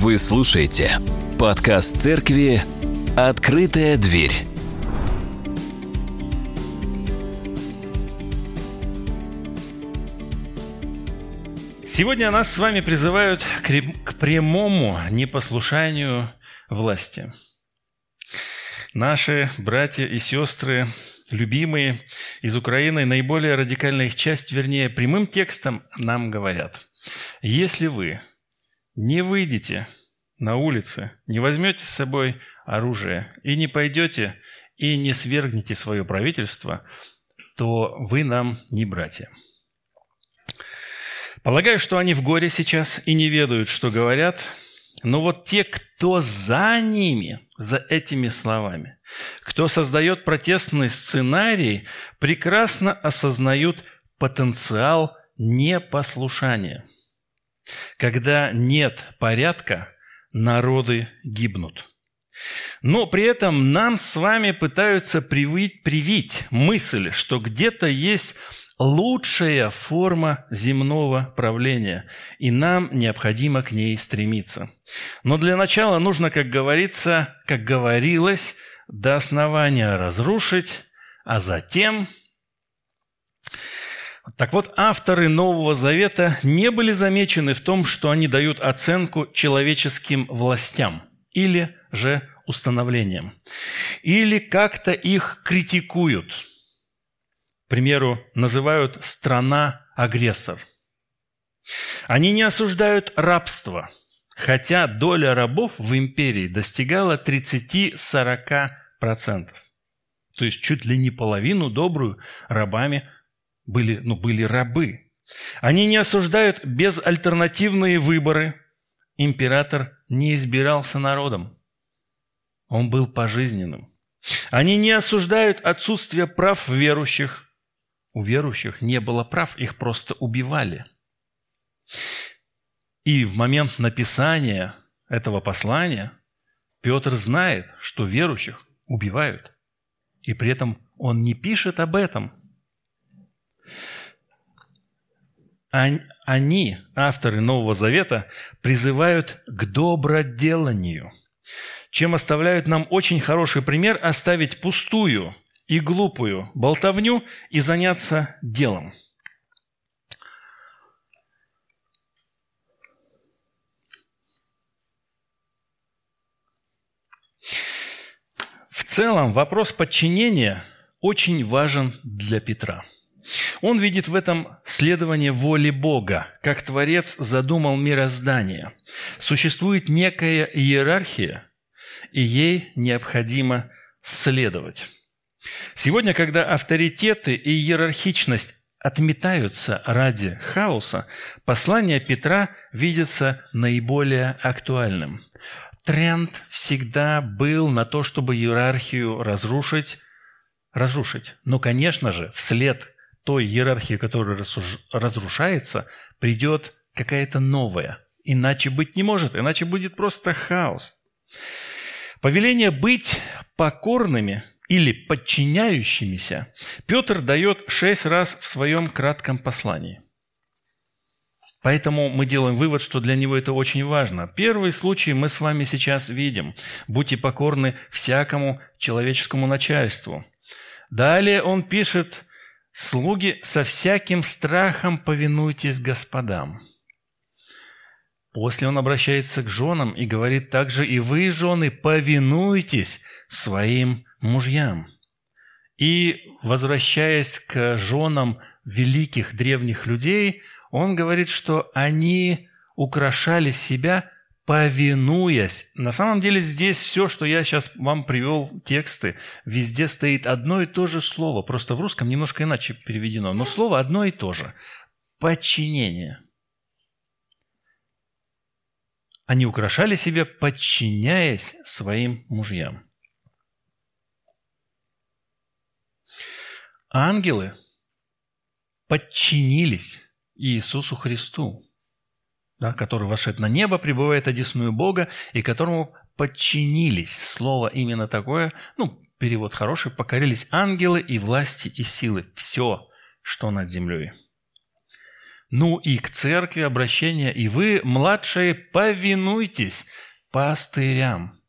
Вы слушаете подкаст церкви «Открытая дверь». Сегодня нас с вами призывают к прямому непослушанию власти. Наши братья и сестры, любимые из Украины, наиболее радикальная их часть, вернее, прямым текстом нам говорят, если вы не выйдете на улицы, не возьмете с собой оружие и не пойдете и не свергнете свое правительство, то вы нам не братья. Полагаю, что они в горе сейчас и не ведают, что говорят, но вот те, кто за ними, за этими словами, кто создает протестный сценарий, прекрасно осознают потенциал непослушания. Когда нет порядка, народы гибнут. Но при этом нам с вами пытаются привить, привить мысль, что где-то есть лучшая форма земного правления, и нам необходимо к ней стремиться. Но для начала нужно, как говорится, как говорилось, до основания разрушить, а затем... Так вот, авторы Нового Завета не были замечены в том, что они дают оценку человеческим властям или же установлениям, или как-то их критикуют – к примеру, называют «страна-агрессор». Они не осуждают рабство, хотя доля рабов в империи достигала 30-40%. То есть чуть ли не половину добрую рабами были, ну, были рабы. Они не осуждают безальтернативные выборы. Император не избирался народом. Он был пожизненным. Они не осуждают отсутствие прав верующих. У верующих не было прав, их просто убивали. И в момент написания этого послания Петр знает, что верующих убивают. И при этом он не пишет об этом. Они, авторы Нового Завета, призывают к доброделанию, чем оставляют нам очень хороший пример оставить пустую – и глупую болтовню и заняться делом. В целом вопрос подчинения очень важен для Петра. Он видит в этом следование воли Бога, как Творец задумал мироздание. Существует некая иерархия, и ей необходимо следовать. Сегодня, когда авторитеты и иерархичность отметаются ради хаоса, послание Петра видится наиболее актуальным. Тренд всегда был на то, чтобы иерархию разрушить, разрушить. Но, конечно же, вслед той иерархии, которая разрушается, придет какая-то новая. Иначе быть не может, иначе будет просто хаос. Повеление быть покорными – или подчиняющимися, Петр дает шесть раз в своем кратком послании. Поэтому мы делаем вывод, что для него это очень важно. Первый случай мы с вами сейчас видим. Будьте покорны всякому человеческому начальству. Далее он пишет, «Слуги, со всяким страхом повинуйтесь господам». После он обращается к женам и говорит также, «И вы, жены, повинуйтесь своим мужьям. И, возвращаясь к женам великих древних людей, он говорит, что они украшали себя, повинуясь. На самом деле здесь все, что я сейчас вам привел, тексты, везде стоит одно и то же слово. Просто в русском немножко иначе переведено. Но слово одно и то же. Подчинение. Они украшали себя, подчиняясь своим мужьям. Ангелы подчинились Иисусу Христу, да, который вошед на небо, пребывает одесную Бога, и которому подчинились. Слово именно такое, ну, перевод хороший, покорились ангелы и власти и силы. Все, что над землей. Ну и к церкви обращение, и вы, младшие, повинуйтесь пастырям.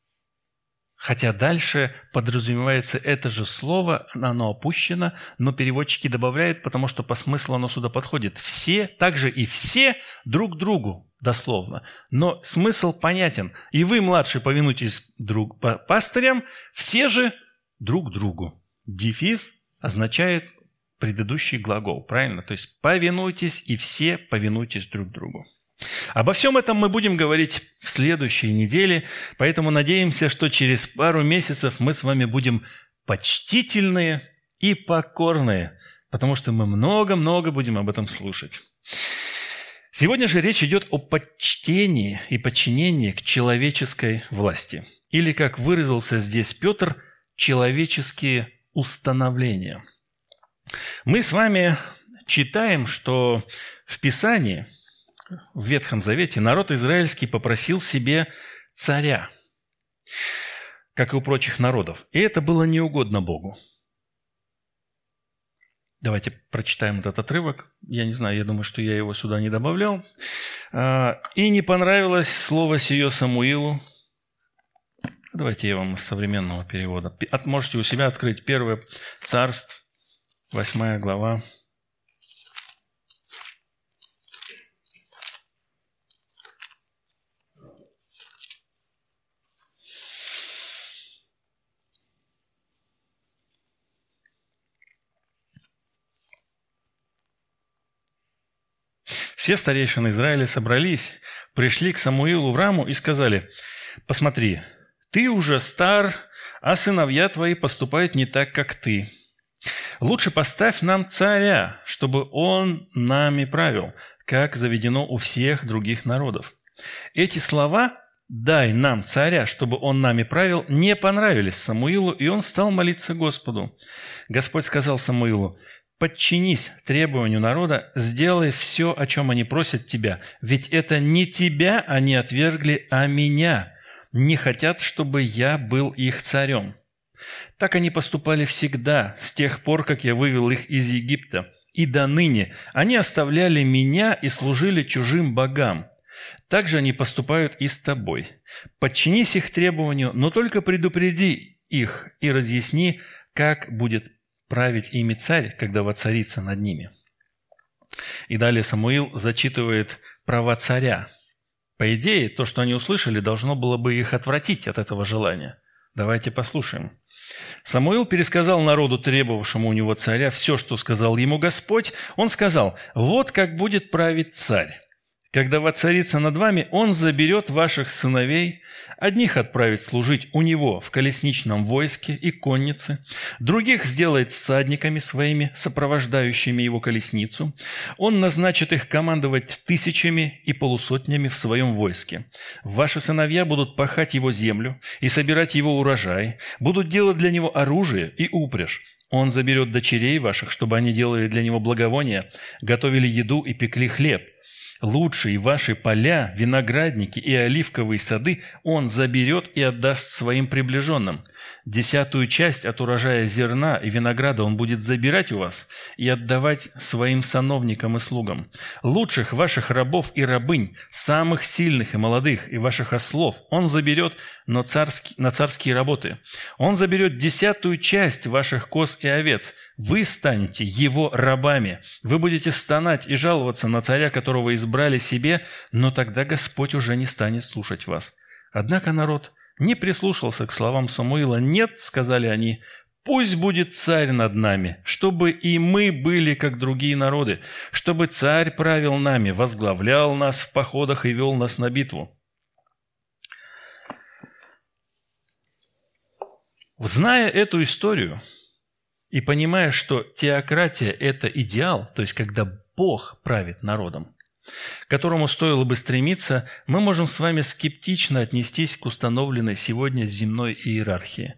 Хотя дальше подразумевается это же слово, оно опущено, но переводчики добавляют, потому что по смыслу оно сюда подходит. Все, также и все друг другу, дословно. Но смысл понятен. И вы, младшие, повинуйтесь друг пастырям, все же друг другу. Дефис означает предыдущий глагол, правильно? То есть повинуйтесь и все повинуйтесь друг другу. Обо всем этом мы будем говорить в следующей неделе, поэтому надеемся, что через пару месяцев мы с вами будем почтительные и покорные, потому что мы много-много будем об этом слушать. Сегодня же речь идет о почтении и подчинении к человеческой власти. Или, как выразился здесь Петр, человеческие установления. Мы с вами читаем, что в Писании – в Ветхом Завете народ израильский попросил себе царя, как и у прочих народов. И это было неугодно Богу. Давайте прочитаем этот отрывок. Я не знаю, я думаю, что я его сюда не добавлял. А, «И не понравилось слово сие Самуилу». Давайте я вам из современного перевода. Можете у себя открыть Первое Царство, восьмая глава. Все старейшины Израиля собрались, пришли к Самуилу в раму и сказали, «Посмотри, ты уже стар, а сыновья твои поступают не так, как ты. Лучше поставь нам царя, чтобы он нами правил, как заведено у всех других народов». Эти слова «дай нам царя, чтобы он нами правил» не понравились Самуилу, и он стал молиться Господу. Господь сказал Самуилу, Подчинись требованию народа, сделай все, о чем они просят тебя, ведь это не тебя они отвергли, а меня. Не хотят, чтобы я был их царем. Так они поступали всегда, с тех пор, как я вывел их из Египта. И до ныне они оставляли меня и служили чужим богам. Так же они поступают и с тобой. Подчинись их требованию, но только предупреди их и разъясни, как будет править ими царь, когда воцарится над ними. И далее Самуил зачитывает права царя. По идее, то, что они услышали, должно было бы их отвратить от этого желания. Давайте послушаем. Самуил пересказал народу, требовавшему у него царя, все, что сказал ему Господь. Он сказал, вот как будет править царь. Когда воцарится над вами, он заберет ваших сыновей, одних отправит служить у него в колесничном войске и коннице, других сделает всадниками своими, сопровождающими его колесницу. Он назначит их командовать тысячами и полусотнями в своем войске. Ваши сыновья будут пахать его землю и собирать его урожай, будут делать для него оружие и упряжь. Он заберет дочерей ваших, чтобы они делали для него благовония, готовили еду и пекли хлеб – Лучшие ваши поля, виноградники и оливковые сады он заберет и отдаст своим приближенным. Десятую часть от урожая зерна и винограда он будет забирать у вас и отдавать своим сановникам и слугам. Лучших ваших рабов и рабынь, самых сильных и молодых, и ваших ослов он заберет но царский, на царские работы. Он заберет десятую часть ваших коз и овец. Вы станете его рабами. Вы будете стонать и жаловаться на царя, которого избрали себе, но тогда Господь уже не станет слушать вас. Однако народ не прислушался к словам Самуила. «Нет», — сказали они, — «пусть будет царь над нами, чтобы и мы были, как другие народы, чтобы царь правил нами, возглавлял нас в походах и вел нас на битву». Зная эту историю и понимая, что теократия – это идеал, то есть когда Бог правит народом, к которому стоило бы стремиться, мы можем с вами скептично отнестись к установленной сегодня земной иерархии.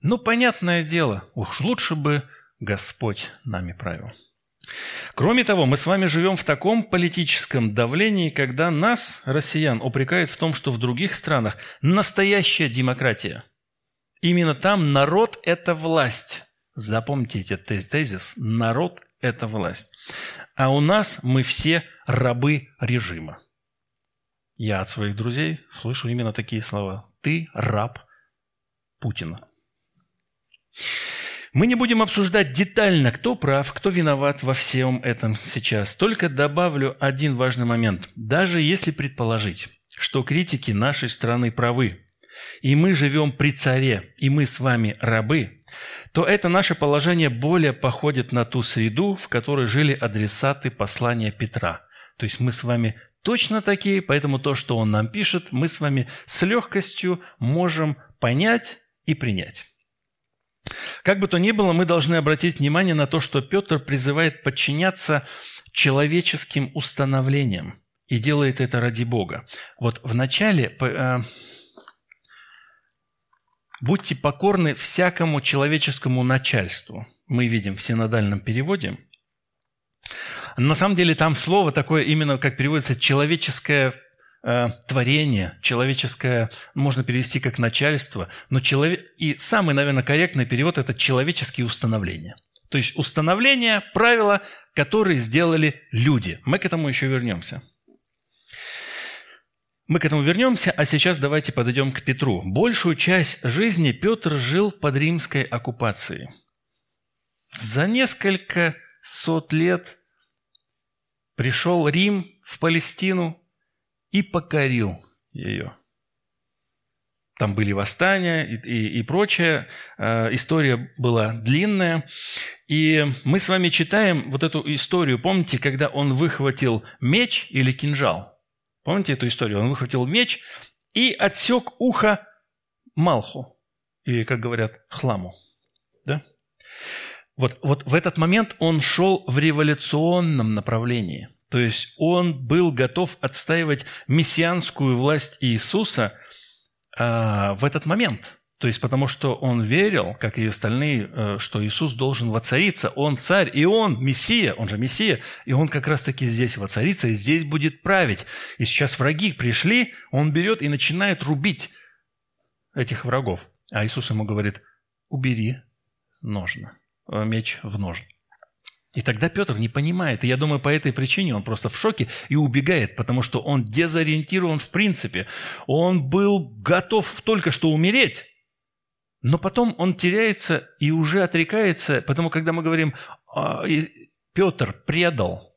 Ну, понятное дело, уж лучше бы Господь нами правил. Кроме того, мы с вами живем в таком политическом давлении, когда нас, россиян, упрекают в том, что в других странах настоящая демократия. Именно там народ – это власть. Запомните этот тезис. Народ – эта власть. А у нас мы все рабы режима. Я от своих друзей слышу именно такие слова. Ты раб Путина. Мы не будем обсуждать детально, кто прав, кто виноват во всем этом сейчас. Только добавлю один важный момент. Даже если предположить, что критики нашей страны правы, и мы живем при царе, и мы с вами рабы, то это наше положение более походит на ту среду, в которой жили адресаты послания Петра. То есть мы с вами точно такие, поэтому то, что он нам пишет, мы с вами с легкостью можем понять и принять. Как бы то ни было, мы должны обратить внимание на то, что Петр призывает подчиняться человеческим установлениям и делает это ради Бога. Вот в начале э, «будьте покорны всякому человеческому начальству» мы видим в синодальном переводе. На самом деле там слово такое именно, как переводится, человеческое э, творение, человеческое, можно перевести как начальство, но человек, и самый, наверное, корректный перевод – это человеческие установления. То есть установления, правила, которые сделали люди. Мы к этому еще вернемся. Мы к этому вернемся, а сейчас давайте подойдем к Петру. Большую часть жизни Петр жил под римской оккупацией. За несколько сот лет пришел Рим в Палестину и покорил ее. Там были восстания и, и, и прочее. Э, история была длинная. И мы с вами читаем вот эту историю. Помните, когда он выхватил меч или кинжал? Помните эту историю? Он выхватил меч и отсек ухо Малху. Или, как говорят, хламу. Да? Вот, вот в этот момент он шел в революционном направлении. То есть он был готов отстаивать мессианскую власть Иисуса а, в этот момент. То есть потому что он верил, как и остальные, э, что Иисус должен воцариться. Он царь, и он Мессия, он же Мессия, и он как раз-таки здесь воцарится, и здесь будет править. И сейчас враги пришли, он берет и начинает рубить этих врагов. А Иисус ему говорит, убери ножны, э, меч в ножны. И тогда Петр не понимает. И я думаю, по этой причине он просто в шоке и убегает, потому что он дезориентирован в принципе. Он был готов только что умереть, но потом он теряется и уже отрекается, потому когда мы говорим, «А, Петр предал,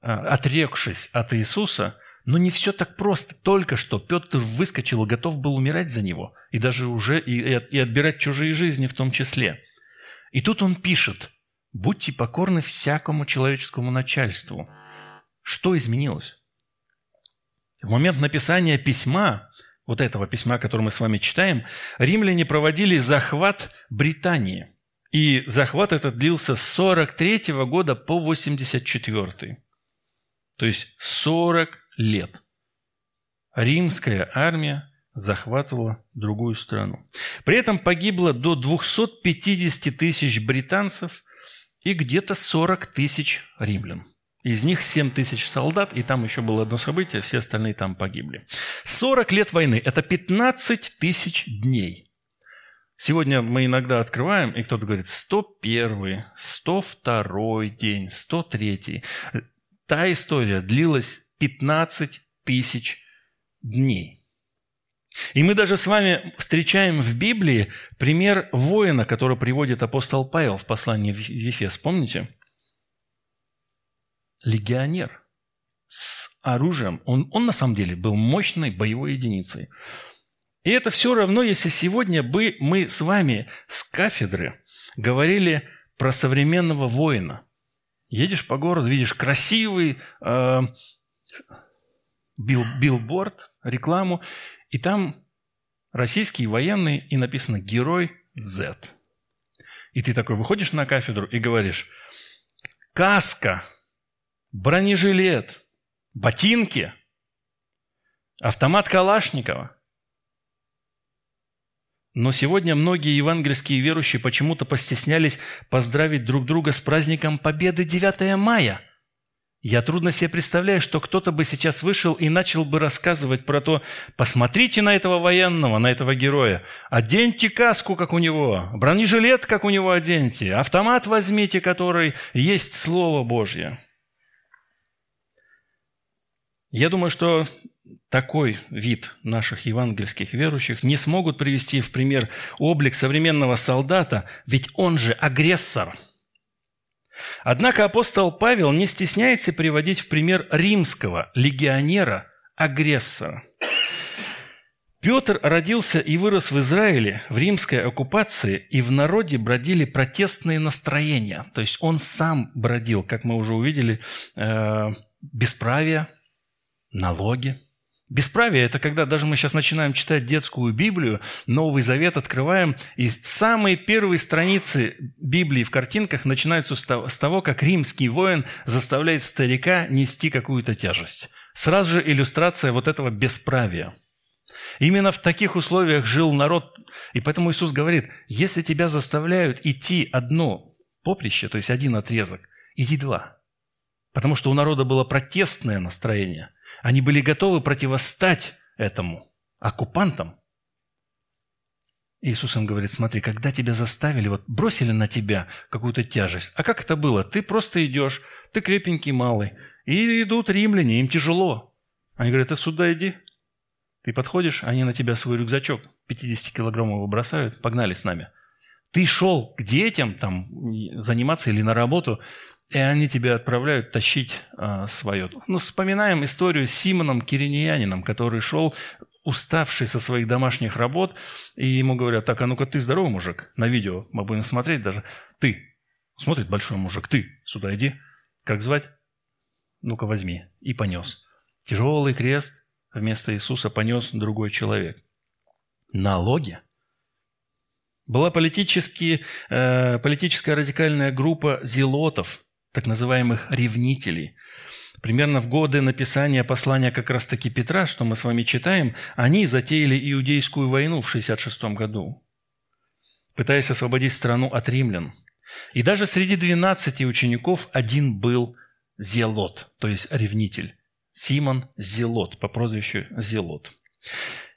а, отрекшись от Иисуса, но не все так просто. Только что Петр выскочил и готов был умирать за него, и даже уже и, и отбирать чужие жизни в том числе. И тут он пишет – Будьте покорны всякому человеческому начальству. Что изменилось? В момент написания письма, вот этого письма, которое мы с вами читаем, римляне проводили захват Британии. И захват этот длился с 43 года по 84. То есть 40 лет. Римская армия захватывала другую страну. При этом погибло до 250 тысяч британцев – и где-то 40 тысяч римлян. Из них 7 тысяч солдат, и там еще было одно событие, все остальные там погибли. 40 лет войны – это 15 тысяч дней. Сегодня мы иногда открываем, и кто-то говорит 101, 102 день, 103. Та история длилась 15 тысяч дней. И мы даже с вами встречаем в Библии пример воина, который приводит апостол Павел в послании в Ефес. Помните? Легионер с оружием. Он, он на самом деле был мощной боевой единицей. И это все равно, если сегодня бы мы с вами с кафедры говорили про современного воина. Едешь по городу, видишь красивый э, бил, билборд, рекламу, и там российский военный, и написано «Герой Z». И ты такой выходишь на кафедру и говоришь «Каска, бронежилет, ботинки, автомат Калашникова». Но сегодня многие евангельские верующие почему-то постеснялись поздравить друг друга с праздником Победы 9 мая. Я трудно себе представляю, что кто-то бы сейчас вышел и начал бы рассказывать про то, посмотрите на этого военного, на этого героя, оденьте каску, как у него, бронежилет, как у него оденьте, автомат возьмите, который есть Слово Божье. Я думаю, что такой вид наших евангельских верующих не смогут привести в пример облик современного солдата, ведь он же агрессор. Однако апостол Павел не стесняется приводить в пример римского легионера-агрессора. Петр родился и вырос в Израиле, в римской оккупации, и в народе бродили протестные настроения. То есть он сам бродил, как мы уже увидели, э, бесправие, налоги – Бесправие – это когда даже мы сейчас начинаем читать детскую Библию, Новый Завет открываем, и самые первые страницы Библии в картинках начинаются с того, как римский воин заставляет старика нести какую-то тяжесть. Сразу же иллюстрация вот этого бесправия. Именно в таких условиях жил народ, и поэтому Иисус говорит, если тебя заставляют идти одно поприще, то есть один отрезок, иди два. Потому что у народа было протестное настроение – они были готовы противостать этому оккупантам. Иисус им говорит, смотри, когда тебя заставили, вот бросили на тебя какую-то тяжесть. А как это было? Ты просто идешь, ты крепенький малый, и идут римляне, им тяжело. Они говорят, ты сюда иди. Ты подходишь, они на тебя свой рюкзачок 50-килограммовый бросают, погнали с нами. Ты шел к детям там заниматься или на работу, и они тебя отправляют тащить а, свое. Ну, вспоминаем историю с Симоном Кириниянином, который шел уставший со своих домашних работ, и ему говорят, так, а ну-ка ты здоровый мужик, на видео мы будем смотреть даже, ты, смотрит большой мужик, ты, сюда иди, как звать? Ну-ка возьми, и понес. Тяжелый крест вместо Иисуса понес другой человек. Налоги была политически, э, политическая радикальная группа зелотов, так называемых ревнителей. Примерно в годы написания послания как раз-таки Петра, что мы с вами читаем, они затеяли иудейскую войну в 66 году, пытаясь освободить страну от римлян. И даже среди 12 учеников один был Зелот, то есть ревнитель. Симон Зелот, по прозвищу Зелот.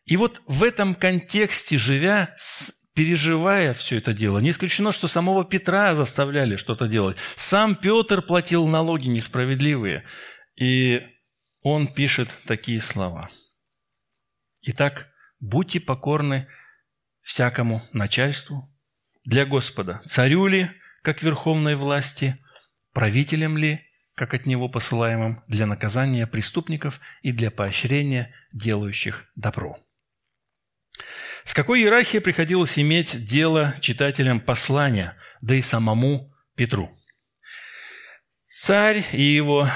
И вот в этом контексте, живя с переживая все это дело. Не исключено, что самого Петра заставляли что-то делать. Сам Петр платил налоги несправедливые. И он пишет такие слова. Итак, будьте покорны всякому начальству для Господа, царю ли, как верховной власти, правителям ли, как от него посылаемым, для наказания преступников и для поощрения делающих добро. С какой иерархией приходилось иметь дело читателям послания, да и самому Петру? Царь и его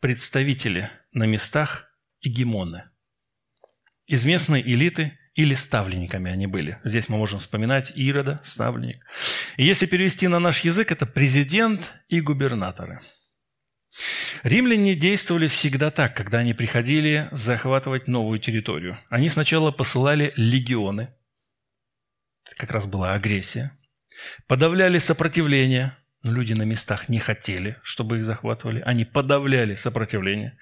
представители на местах и гемоны. Из местной элиты или ставленниками они были. Здесь мы можем вспоминать Ирода, ставленник. И если перевести на наш язык, это президент и губернаторы – Римляне действовали всегда так, когда они приходили захватывать новую территорию. Они сначала посылали легионы, это как раз была агрессия, подавляли сопротивление, но люди на местах не хотели, чтобы их захватывали, они подавляли сопротивление.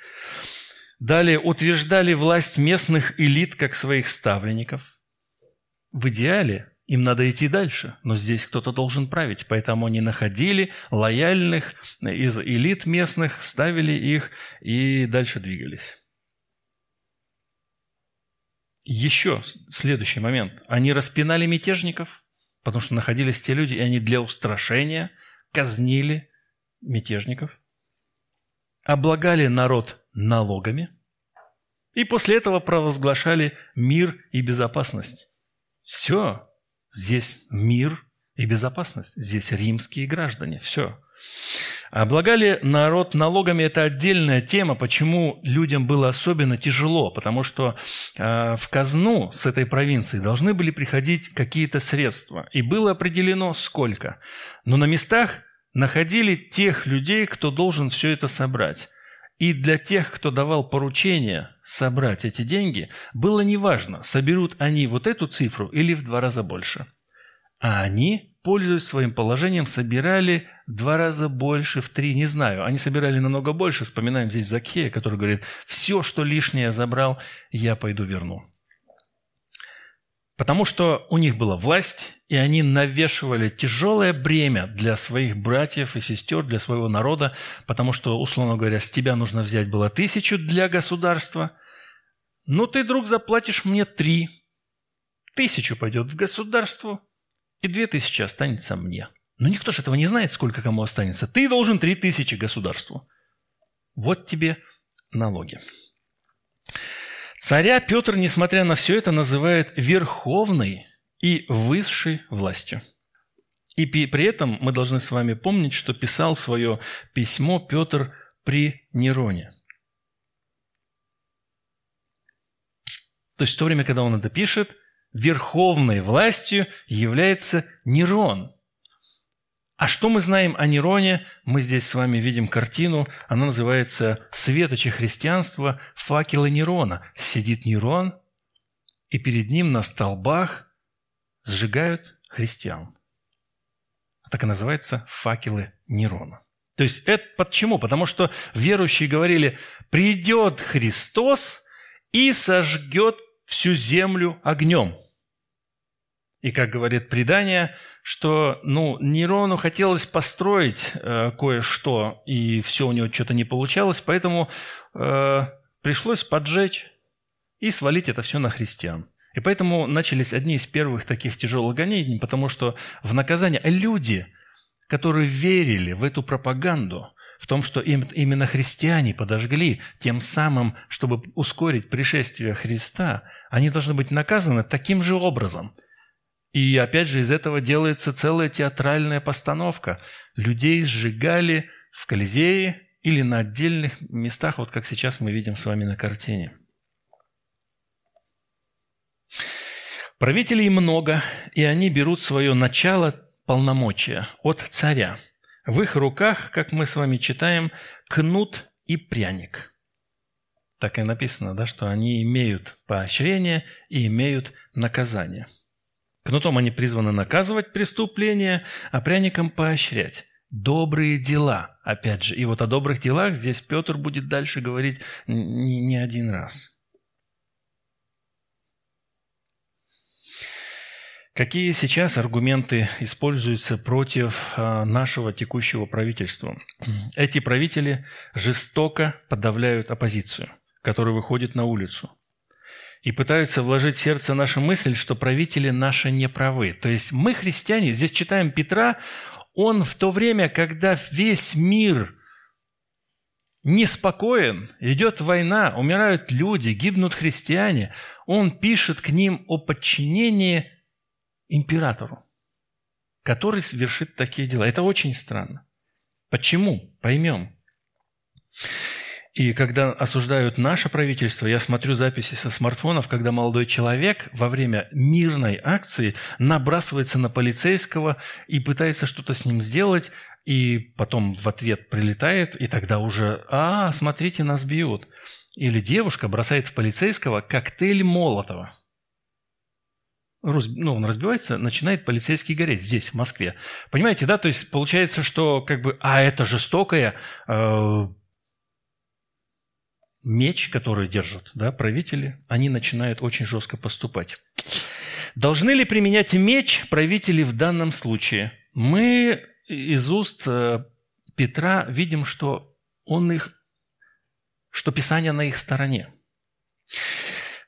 Далее утверждали власть местных элит как своих ставленников. В идеале им надо идти дальше, но здесь кто-то должен править, поэтому они находили лояльных из элит местных, ставили их и дальше двигались. Еще следующий момент. Они распинали мятежников, потому что находились те люди, и они для устрашения казнили мятежников, облагали народ налогами, и после этого провозглашали мир и безопасность. Все, Здесь мир и безопасность. Здесь римские граждане. Все. Облагали народ налогами – это отдельная тема, почему людям было особенно тяжело, потому что э, в казну с этой провинции должны были приходить какие-то средства, и было определено сколько. Но на местах находили тех людей, кто должен все это собрать. И для тех, кто давал поручение собрать эти деньги, было неважно, соберут они вот эту цифру или в два раза больше. А они пользуясь своим положением, собирали в два раза больше, в три, не знаю. Они собирали намного больше. Вспоминаем здесь Закхея, который говорит, все, что лишнее забрал, я пойду верну. Потому что у них была власть, и они навешивали тяжелое бремя для своих братьев и сестер, для своего народа, потому что, условно говоря, с тебя нужно взять было тысячу для государства, но ты, друг, заплатишь мне три. Тысячу пойдет в государство, и две тысячи останется мне. Но никто же этого не знает, сколько кому останется. Ты должен три тысячи государству. Вот тебе налоги. Царя Петр, несмотря на все это, называет верховной и высшей властью. И при этом мы должны с вами помнить, что писал свое письмо Петр при Нероне. То есть в то время, когда он это пишет, верховной властью является Нерон – а что мы знаем о Нероне? Мы здесь с вами видим картину, она называется «Светочи христианства. Факелы Нерона». Сидит Нерон, и перед ним на столбах сжигают христиан. Так и называется «Факелы Нерона». То есть это почему? Потому что верующие говорили, придет Христос и сожгет всю землю огнем – и, как говорит предание, что ну, Нерону хотелось построить э, кое-что, и все у него что-то не получалось, поэтому э, пришлось поджечь и свалить это все на христиан. И поэтому начались одни из первых таких тяжелых гонений, потому что в наказание люди, которые верили в эту пропаганду, в том, что им, именно христиане подожгли, тем самым, чтобы ускорить пришествие Христа, они должны быть наказаны таким же образом – и опять же из этого делается целая театральная постановка. Людей сжигали в Колизее или на отдельных местах, вот как сейчас мы видим с вами на картине. Правителей много, и они берут свое начало полномочия от царя. В их руках, как мы с вами читаем, кнут и пряник. Так и написано, да, что они имеют поощрение и имеют наказание – Кнутом они призваны наказывать преступления, а пряником поощрять. Добрые дела, опять же. И вот о добрых делах здесь Петр будет дальше говорить не, один раз. Какие сейчас аргументы используются против а, нашего текущего правительства? Эти правители жестоко подавляют оппозицию, которая выходит на улицу и пытаются вложить в сердце нашу мысль, что правители наши не правы. То есть мы, христиане, здесь читаем Петра, он в то время, когда весь мир неспокоен, идет война, умирают люди, гибнут христиане, он пишет к ним о подчинении императору, который совершит такие дела. Это очень странно. Почему? Поймем. И когда осуждают наше правительство, я смотрю записи со смартфонов, когда молодой человек во время мирной акции набрасывается на полицейского и пытается что-то с ним сделать, и потом в ответ прилетает, и тогда уже «А, смотрите, нас бьют». Или девушка бросает в полицейского коктейль Молотова. Ну, он разбивается, начинает полицейский гореть здесь, в Москве. Понимаете, да? То есть получается, что как бы, а это жестокое, э, меч, который держат да, правители, они начинают очень жестко поступать. Должны ли применять меч правители в данном случае? Мы из уст э, Петра видим, что он их, что Писание на их стороне.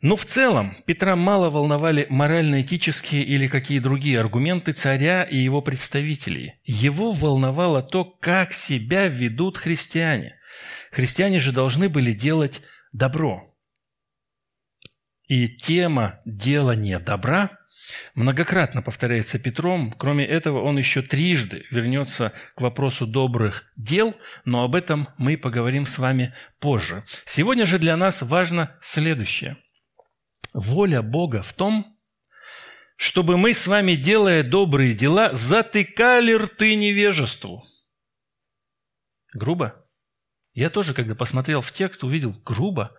Но в целом Петра мало волновали морально-этические или какие другие аргументы царя и его представителей. Его волновало то, как себя ведут христиане. Христиане же должны были делать добро. И тема делания добра многократно повторяется Петром. Кроме этого, он еще трижды вернется к вопросу добрых дел, но об этом мы поговорим с вами позже. Сегодня же для нас важно следующее. Воля Бога в том, чтобы мы с вами, делая добрые дела, затыкали рты невежеству. Грубо? Я тоже, когда посмотрел в текст, увидел грубо.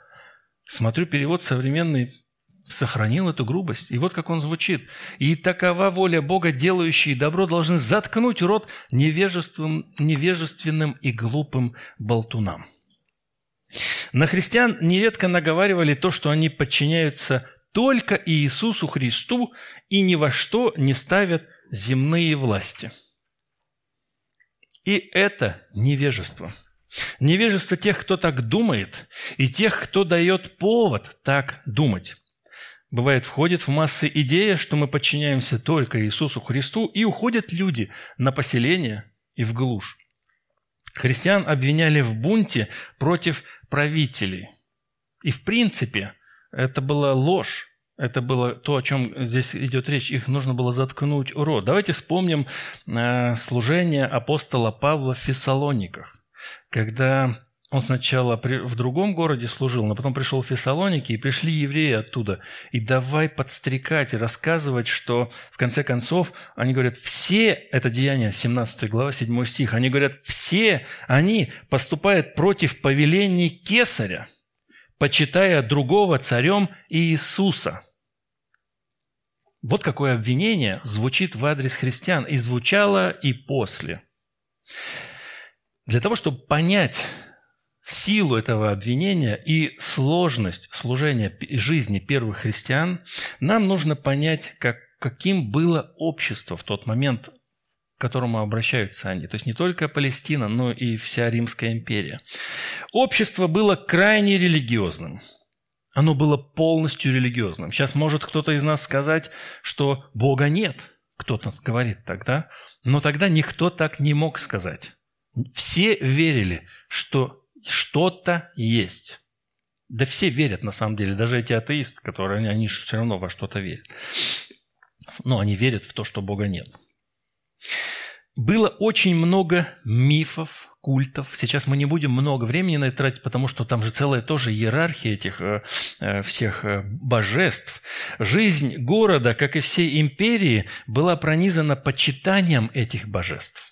Смотрю перевод современный, сохранил эту грубость. И вот как он звучит. «И такова воля Бога, делающие добро, должны заткнуть рот невежественным, невежественным и глупым болтунам». На христиан нередко наговаривали то, что они подчиняются только Иисусу Христу и ни во что не ставят земные власти. И это невежество. Невежество тех, кто так думает, и тех, кто дает повод так думать. Бывает, входит в массы идея, что мы подчиняемся только Иисусу Христу, и уходят люди на поселение и в глушь. Христиан обвиняли в бунте против правителей. И в принципе это была ложь. Это было то, о чем здесь идет речь. Их нужно было заткнуть рот. Давайте вспомним э, служение апостола Павла в Фессалониках, когда он сначала в другом городе служил, но потом пришел в Фессалоники, и пришли евреи оттуда. И давай подстрекать и рассказывать, что в конце концов, они говорят, все, это деяние, 17 глава, 7 стих, они говорят, все они поступают против повелений Кесаря, почитая другого царем Иисуса. Вот какое обвинение звучит в адрес христиан, и звучало и после. Для того, чтобы понять силу этого обвинения и сложность служения жизни первых христиан, нам нужно понять, как, каким было общество в тот момент, к которому обращаются они. То есть не только Палестина, но и вся Римская империя. Общество было крайне религиозным. Оно было полностью религиозным. Сейчас может кто-то из нас сказать, что Бога нет. Кто-то говорит тогда. Но тогда никто так не мог сказать. Все верили, что что-то есть. Да все верят, на самом деле, даже эти атеисты, которые, они, же все равно во что-то верят. Но они верят в то, что Бога нет. Было очень много мифов, культов. Сейчас мы не будем много времени на это тратить, потому что там же целая тоже иерархия этих э, э всех э, божеств. Жизнь города, как и всей империи, была пронизана почитанием этих божеств.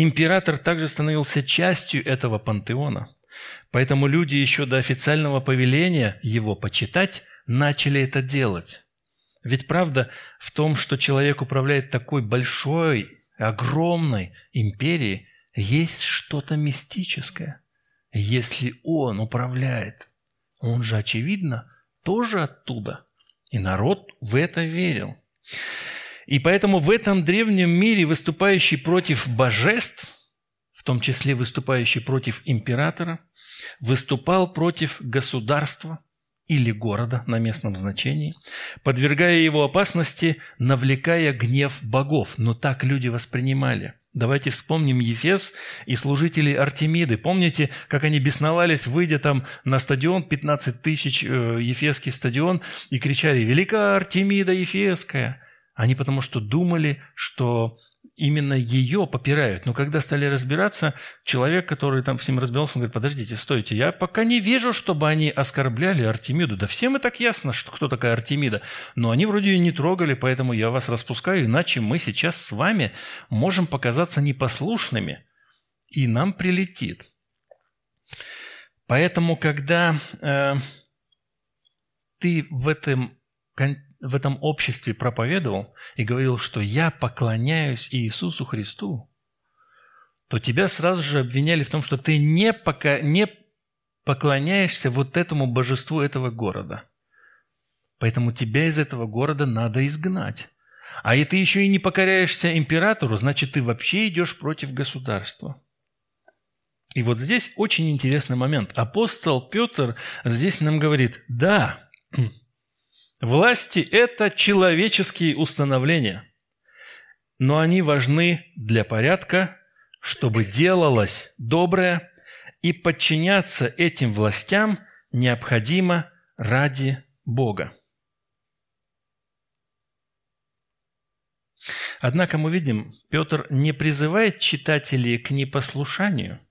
Император также становился частью этого пантеона. Поэтому люди еще до официального повеления его почитать начали это делать. Ведь правда в том, что человек управляет такой большой, огромной империей, есть что-то мистическое. Если он управляет, он же, очевидно, тоже оттуда. И народ в это верил. И поэтому в этом древнем мире, выступающий против божеств, в том числе выступающий против императора, выступал против государства или города на местном значении, подвергая его опасности, навлекая гнев богов. Но так люди воспринимали. Давайте вспомним Ефес и служителей Артемиды. Помните, как они бесновались, выйдя там на стадион, 15 тысяч, э, Ефесский стадион, и кричали «Велика Артемида Ефесская!» Они потому что думали, что именно ее попирают. Но когда стали разбираться, человек, который там всем разбирался, он говорит, подождите, стойте, я пока не вижу, чтобы они оскорбляли Артемиду. Да всем и так ясно, что кто такая Артемида. Но они вроде ее не трогали, поэтому я вас распускаю, иначе мы сейчас с вами можем показаться непослушными, и нам прилетит. Поэтому, когда э, ты в этом в этом обществе проповедовал и говорил, что я поклоняюсь Иисусу Христу, то тебя сразу же обвиняли в том, что ты не, пока, не поклоняешься вот этому божеству этого города. Поэтому тебя из этого города надо изгнать. А и ты еще и не покоряешься императору, значит, ты вообще идешь против государства. И вот здесь очень интересный момент. Апостол Петр здесь нам говорит, да, Власти – это человеческие установления, но они важны для порядка, чтобы делалось доброе, и подчиняться этим властям необходимо ради Бога. Однако мы видим, Петр не призывает читателей к непослушанию –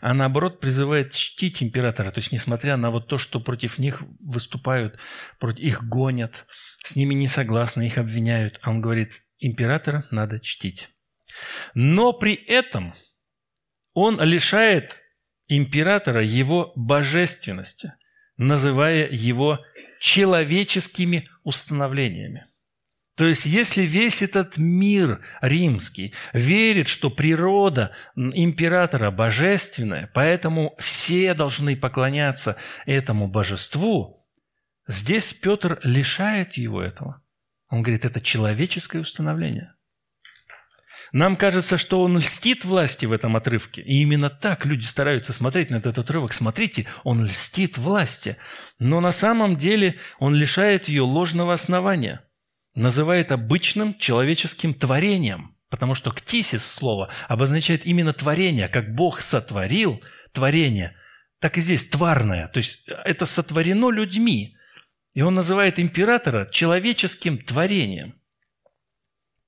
а наоборот призывает чтить императора. То есть, несмотря на вот то, что против них выступают, против их гонят, с ними не согласны, их обвиняют, а он говорит, императора надо чтить. Но при этом он лишает императора его божественности. называя его человеческими установлениями. То есть, если весь этот мир римский верит, что природа императора божественная, поэтому все должны поклоняться этому божеству, здесь Петр лишает его этого. Он говорит, это человеческое установление. Нам кажется, что он льстит власти в этом отрывке. И именно так люди стараются смотреть на этот отрывок. Смотрите, он льстит власти. Но на самом деле он лишает ее ложного основания – называет обычным человеческим творением, потому что ктисис слово обозначает именно творение, как Бог сотворил творение, так и здесь тварное, то есть это сотворено людьми. И он называет императора человеческим творением.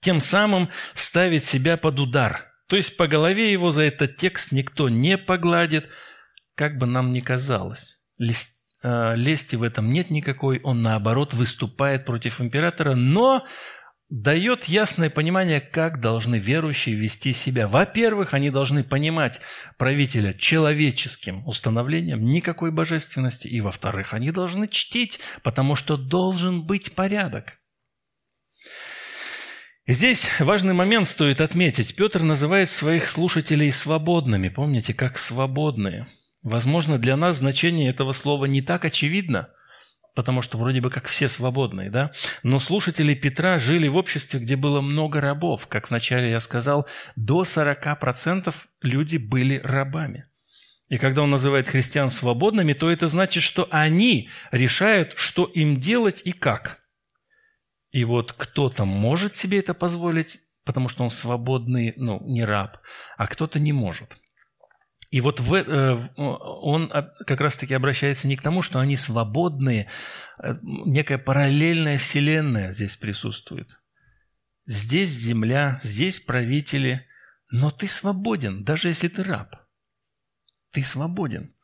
Тем самым ставит себя под удар. То есть по голове его за этот текст никто не погладит, как бы нам ни казалось. Лести в этом нет никакой, он наоборот выступает против императора, но дает ясное понимание, как должны верующие вести себя. Во-первых, они должны понимать правителя человеческим установлением, никакой божественности. И во-вторых, они должны чтить, потому что должен быть порядок. Здесь важный момент стоит отметить. Петр называет своих слушателей свободными. Помните, как свободные – Возможно, для нас значение этого слова не так очевидно, потому что вроде бы как все свободные, да? Но слушатели Петра жили в обществе, где было много рабов. Как вначале я сказал, до 40% люди были рабами. И когда он называет христиан свободными, то это значит, что они решают, что им делать и как. И вот кто-то может себе это позволить, потому что он свободный, ну, не раб, а кто-то не может – и вот в, э, он как раз-таки обращается не к тому, что они свободные, э, некая параллельная вселенная здесь присутствует. Здесь земля, здесь правители, но ты свободен, даже если ты раб. Ты свободен.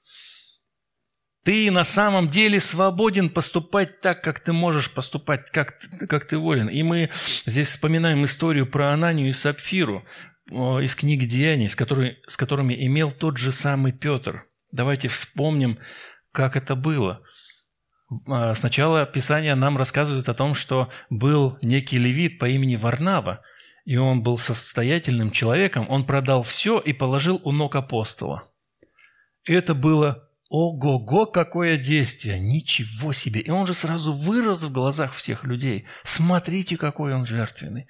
Ты на самом деле свободен поступать так, как ты можешь поступать, как, как ты волен. И мы здесь вспоминаем историю про Ананию и Сапфиру из книги Деяний, с, которой, с которыми имел тот же самый Петр. Давайте вспомним, как это было. А, сначала Писание нам рассказывает о том, что был некий левит по имени Варнава, и он был состоятельным человеком, он продал все и положил у ног апостола. Это было ого-го, какое действие! Ничего себе! И он же сразу вырос в глазах всех людей. Смотрите, какой он жертвенный.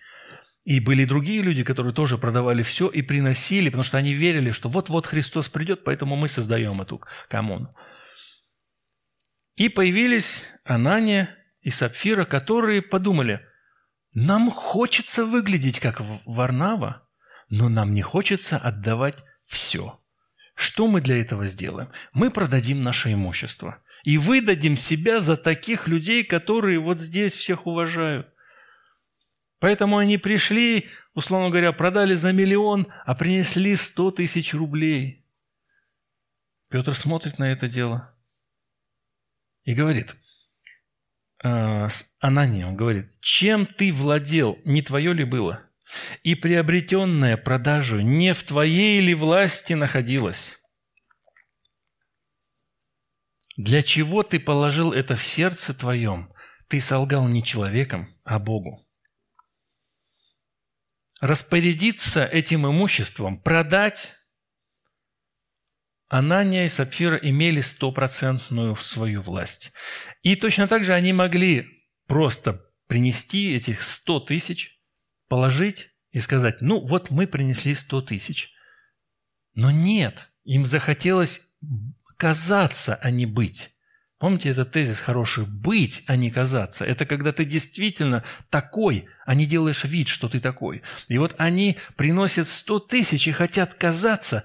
И были другие люди, которые тоже продавали все и приносили, потому что они верили, что вот-вот Христос придет, поэтому мы создаем эту коммуну. И появились Анания и Сапфира, которые подумали, нам хочется выглядеть как Варнава, но нам не хочется отдавать все. Что мы для этого сделаем? Мы продадим наше имущество и выдадим себя за таких людей, которые вот здесь всех уважают – Поэтому они пришли, условно говоря, продали за миллион, а принесли сто тысяч рублей. Петр смотрит на это дело и говорит, э, с Ананием говорит, чем ты владел, не твое ли было? И приобретенное продажу не в твоей ли власти находилось? Для чего ты положил это в сердце твоем? Ты солгал не человеком, а Богу распорядиться этим имуществом, продать, Анания и Сапфира имели стопроцентную свою власть. И точно так же они могли просто принести этих сто тысяч, положить и сказать, ну вот мы принесли сто тысяч. Но нет, им захотелось казаться, а не быть. Помните этот тезис хороший? Быть, а не казаться. Это когда ты действительно такой, а не делаешь вид, что ты такой. И вот они приносят сто тысяч и хотят казаться.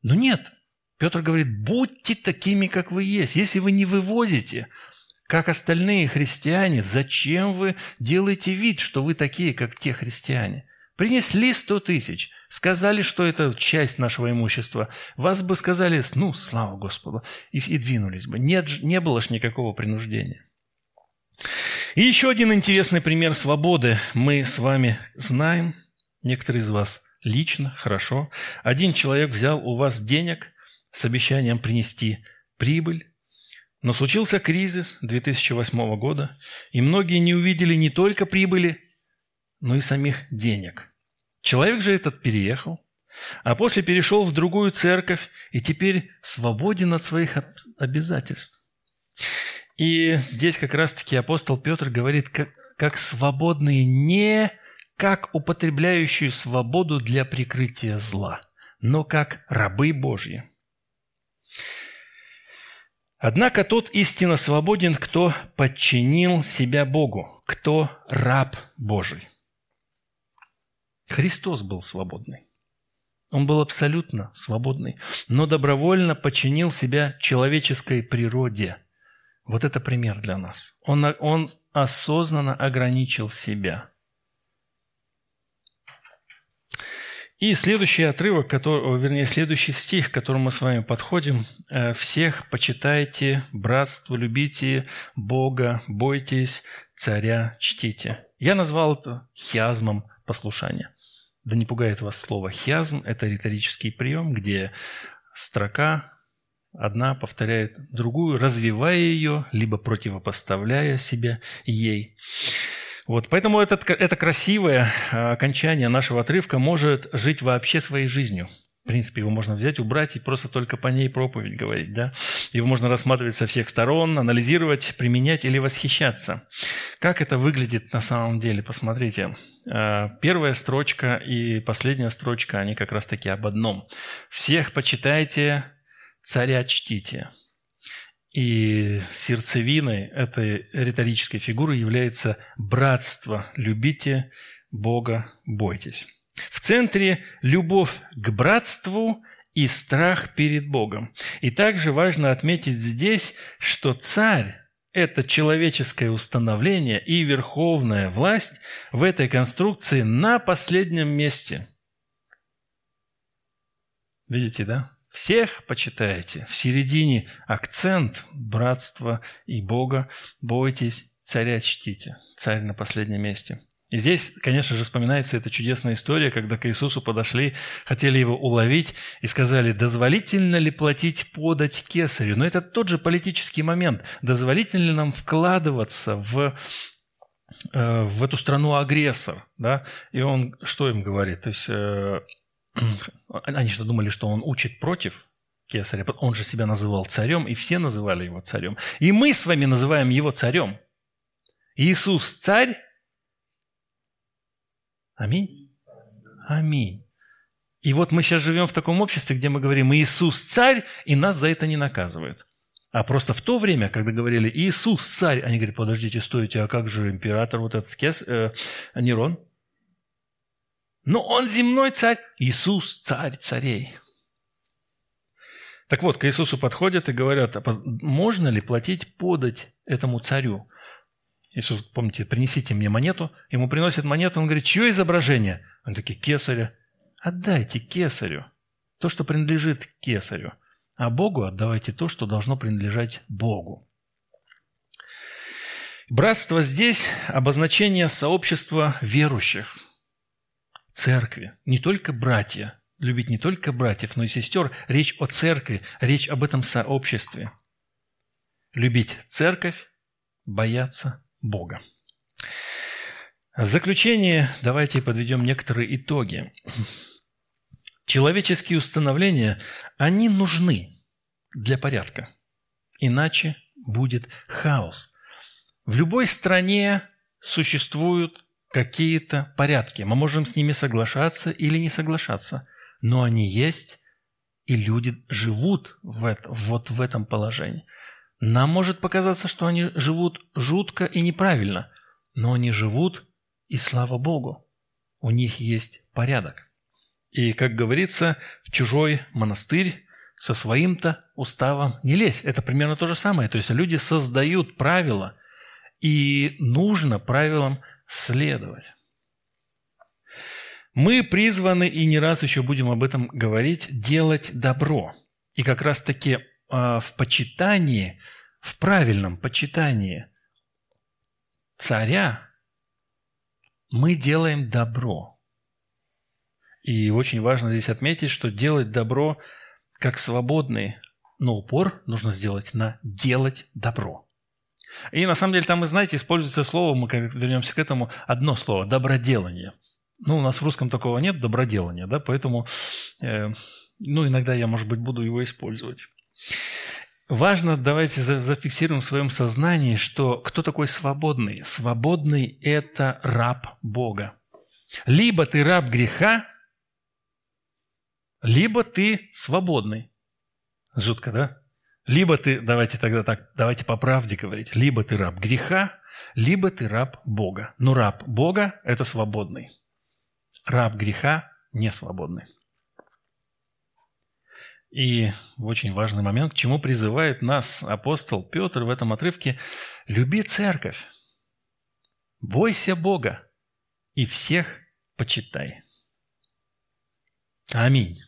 Но нет. Петр говорит, будьте такими, как вы есть. Если вы не вывозите, как остальные христиане, зачем вы делаете вид, что вы такие, как те христиане? Принесли сто тысяч, сказали, что это часть нашего имущества. Вас бы сказали, ну, слава Господу, и, и двинулись бы. Нет, не было ж никакого принуждения. И еще один интересный пример свободы мы с вами знаем, некоторые из вас лично, хорошо. Один человек взял у вас денег с обещанием принести прибыль, Но случился кризис 2008 года, и многие не увидели не только прибыли, но и самих денег. Человек же этот переехал, а после перешел в другую церковь и теперь свободен от своих обязательств. И здесь как раз-таки апостол Петр говорит, как, как свободные не как употребляющие свободу для прикрытия зла, но как рабы Божьи. Однако тот истинно свободен, кто подчинил себя Богу, кто раб Божий. Христос был свободный. Он был абсолютно свободный, но добровольно подчинил себя человеческой природе – вот это пример для нас. Он, он осознанно ограничил себя. И следующий отрывок, который, вернее, следующий стих, к которому мы с вами подходим. «Э, «Всех почитайте, братство любите, Бога бойтесь, царя чтите». Я назвал это хиазмом послушания. Да не пугает вас слово «хиазм» – это риторический прием, где строка Одна повторяет другую, развивая ее, либо противопоставляя себя ей. Вот, поэтому этот, это красивое а, окончание нашего отрывка может жить вообще своей жизнью. В принципе, его можно взять, убрать и просто только по ней проповедь говорить. Да? Его можно рассматривать со всех сторон, анализировать, применять или восхищаться. Как это выглядит на самом деле? Посмотрите. А, первая строчка и последняя строчка, они как раз таки об одном. «Всех почитайте царя чтите. И сердцевиной этой риторической фигуры является братство. Любите Бога, бойтесь. В центре любовь к братству и страх перед Богом. И также важно отметить здесь, что царь – это человеческое установление и верховная власть в этой конструкции на последнем месте. Видите, да? Всех почитаете. В середине акцент братства и Бога. Бойтесь, царя чтите. Царь на последнем месте. И здесь, конечно же, вспоминается эта чудесная история, когда к Иисусу подошли, хотели его уловить и сказали, дозволительно ли платить подать кесарю? Но это тот же политический момент. Дозволительно ли нам вкладываться в э, в эту страну агрессор, да, и он что им говорит? То есть э, они что думали, что он учит против кесаря? Он же себя называл царем, и все называли его царем. И мы с вами называем его царем. Иисус царь. Аминь. Аминь. И вот мы сейчас живем в таком обществе, где мы говорим Иисус царь, и нас за это не наказывают. А просто в то время, когда говорили Иисус царь, они говорят, подождите, стойте, а как же император вот этот Кес, э, Нерон? Но он земной царь. Иисус – царь царей. Так вот, к Иисусу подходят и говорят, а можно ли платить подать этому царю? Иисус, помните, принесите мне монету. Ему приносят монету, он говорит, чье изображение? Он такие, кесаря. Отдайте кесарю то, что принадлежит кесарю. А Богу отдавайте то, что должно принадлежать Богу. Братство здесь – обозначение сообщества верующих – церкви, не только братья, любить не только братьев, но и сестер. Речь о церкви, речь об этом сообществе. Любить церковь, бояться Бога. В заключение давайте подведем некоторые итоги. Человеческие установления, они нужны для порядка. Иначе будет хаос. В любой стране существуют какие-то порядки. Мы можем с ними соглашаться или не соглашаться, но они есть, и люди живут в это, вот в этом положении. Нам может показаться, что они живут жутко и неправильно, но они живут, и слава Богу, у них есть порядок. И, как говорится, в чужой монастырь со своим-то уставом не лезь. Это примерно то же самое. То есть люди создают правила, и нужно правилам следовать. Мы призваны, и не раз еще будем об этом говорить, делать добро. И как раз-таки в почитании, в правильном почитании царя мы делаем добро. И очень важно здесь отметить, что делать добро как свободный но упор нужно сделать на делать добро. И на самом деле там, вы знаете, используется слово, мы как вернемся к этому, одно слово – доброделание. Ну, у нас в русском такого нет, доброделания, да, поэтому, э, ну, иногда я, может быть, буду его использовать. Важно, давайте зафиксируем в своем сознании, что кто такой свободный? Свободный – это раб Бога. Либо ты раб греха, либо ты свободный. Жутко, да? Либо ты, давайте тогда так, давайте по правде говорить, либо ты раб греха, либо ты раб Бога. Но раб Бога – это свободный. Раб греха – не свободный. И очень важный момент, к чему призывает нас апостол Петр в этом отрывке – люби церковь, бойся Бога и всех почитай. Аминь.